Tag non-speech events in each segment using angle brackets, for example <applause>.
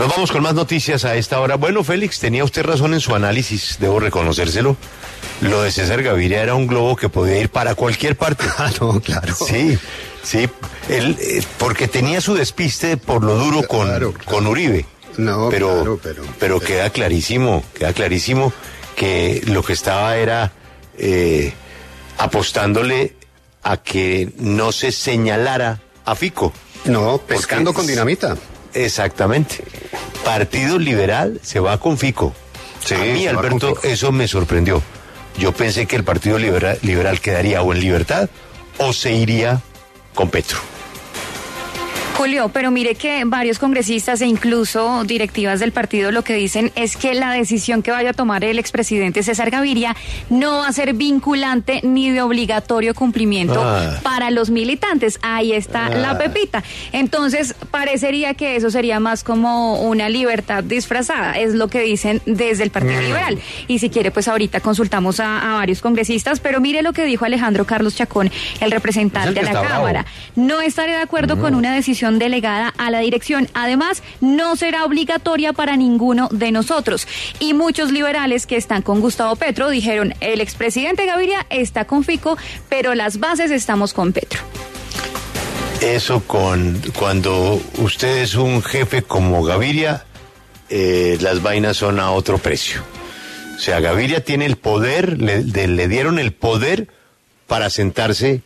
Nos vamos con más noticias a esta hora. Bueno, Félix, tenía usted razón en su análisis, debo reconocérselo. Lo de César Gaviria era un globo que podía ir para cualquier parte. <laughs> Ah, no, claro. Sí, sí, él, eh, porque tenía su despiste por lo duro con, Claro, claro. con Uribe. No, pero, claro, pero- pero queda clarísimo, queda clarísimo que lo que estaba era eh, apostándole a que no se señalara a Fico. No, pescando Porque con dinamita. Exactamente. Partido Liberal se va con Fico. Sí, a mí, Alberto, eso me sorprendió. Yo pensé que el Partido Liberal, Liberal quedaría o en libertad o se iría con Petro. Julio, pero mire que varios congresistas e incluso directivas del partido lo que dicen es que la decisión que vaya a tomar el expresidente César Gaviria no va a ser vinculante ni de obligatorio cumplimiento Ah. para los militantes. Ahí está Ah. la pepita. Entonces, parecería que eso sería más como una libertad disfrazada, es lo que dicen desde el Partido Mm. Liberal. Y si quiere, pues ahorita consultamos a, a varios congresistas, pero mire lo que dijo Alejandro Carlos Chacón, el representante Es el de la bravo. Cámara. No estaré de acuerdo con una decisión delegada a la dirección. Además, no será obligatoria para ninguno de nosotros. Y muchos liberales que están con Gustavo Petro dijeron, el expresidente Gaviria está con Fico, pero las bases estamos con Petro. Eso con cuando usted es un jefe como Gaviria, eh, las vainas son a otro precio. O sea, Gaviria tiene el poder, le, dieron el poder para sentarse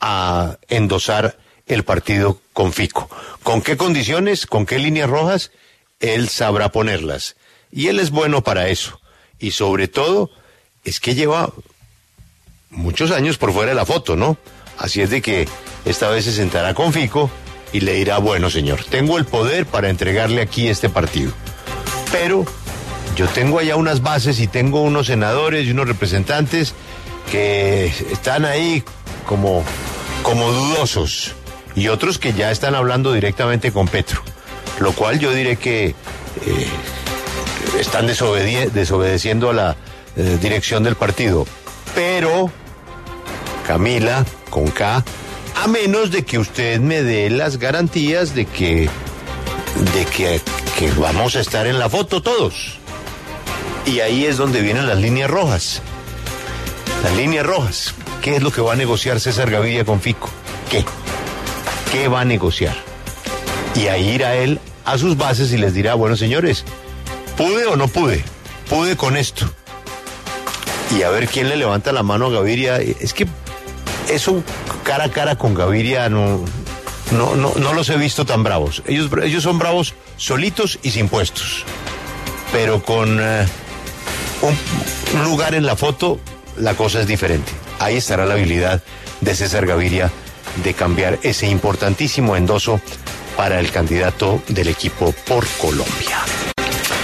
a endosar el partido con Fico. ¿Con qué condiciones? ¿Con qué líneas rojas? Él sabrá ponerlas. Y él es bueno para eso. Y sobre todo, es que lleva muchos años por fuera de la foto, ¿no? Así es de que esta vez se sentará con Fico y le dirá, bueno señor, tengo el poder para entregarle aquí este partido. Pero yo tengo allá unas bases y tengo unos senadores y unos representantes que están ahí como, como dudosos y otros que ya están hablando directamente con Petro. Lo cual yo diré que eh, están desobedeciendo a la eh, dirección del partido. Pero Camila, con K, a menos de que usted me dé las garantías de que, de que, que vamos a estar en la foto todos. Y ahí es donde vienen las líneas rojas. Las líneas rojas. ¿Qué es lo que va a negociar César Gaviria con Fico? ¿Qué? ¿Qué va a negociar? Y ahí irá él a sus bases y les dirá, bueno señores, ¿pude o no pude? Pude con esto y a ver quién le levanta la mano a Gaviria. Es que eso cara a cara con Gaviria no, no, no, no los he visto tan bravos. Ellos, ellos son bravos solitos y sin puestos. Pero con eh, un, lugar en la foto, la cosa es diferente. Ahí estará la habilidad de César Gaviria de cambiar ese importantísimo endoso para el candidato del equipo por Colombia.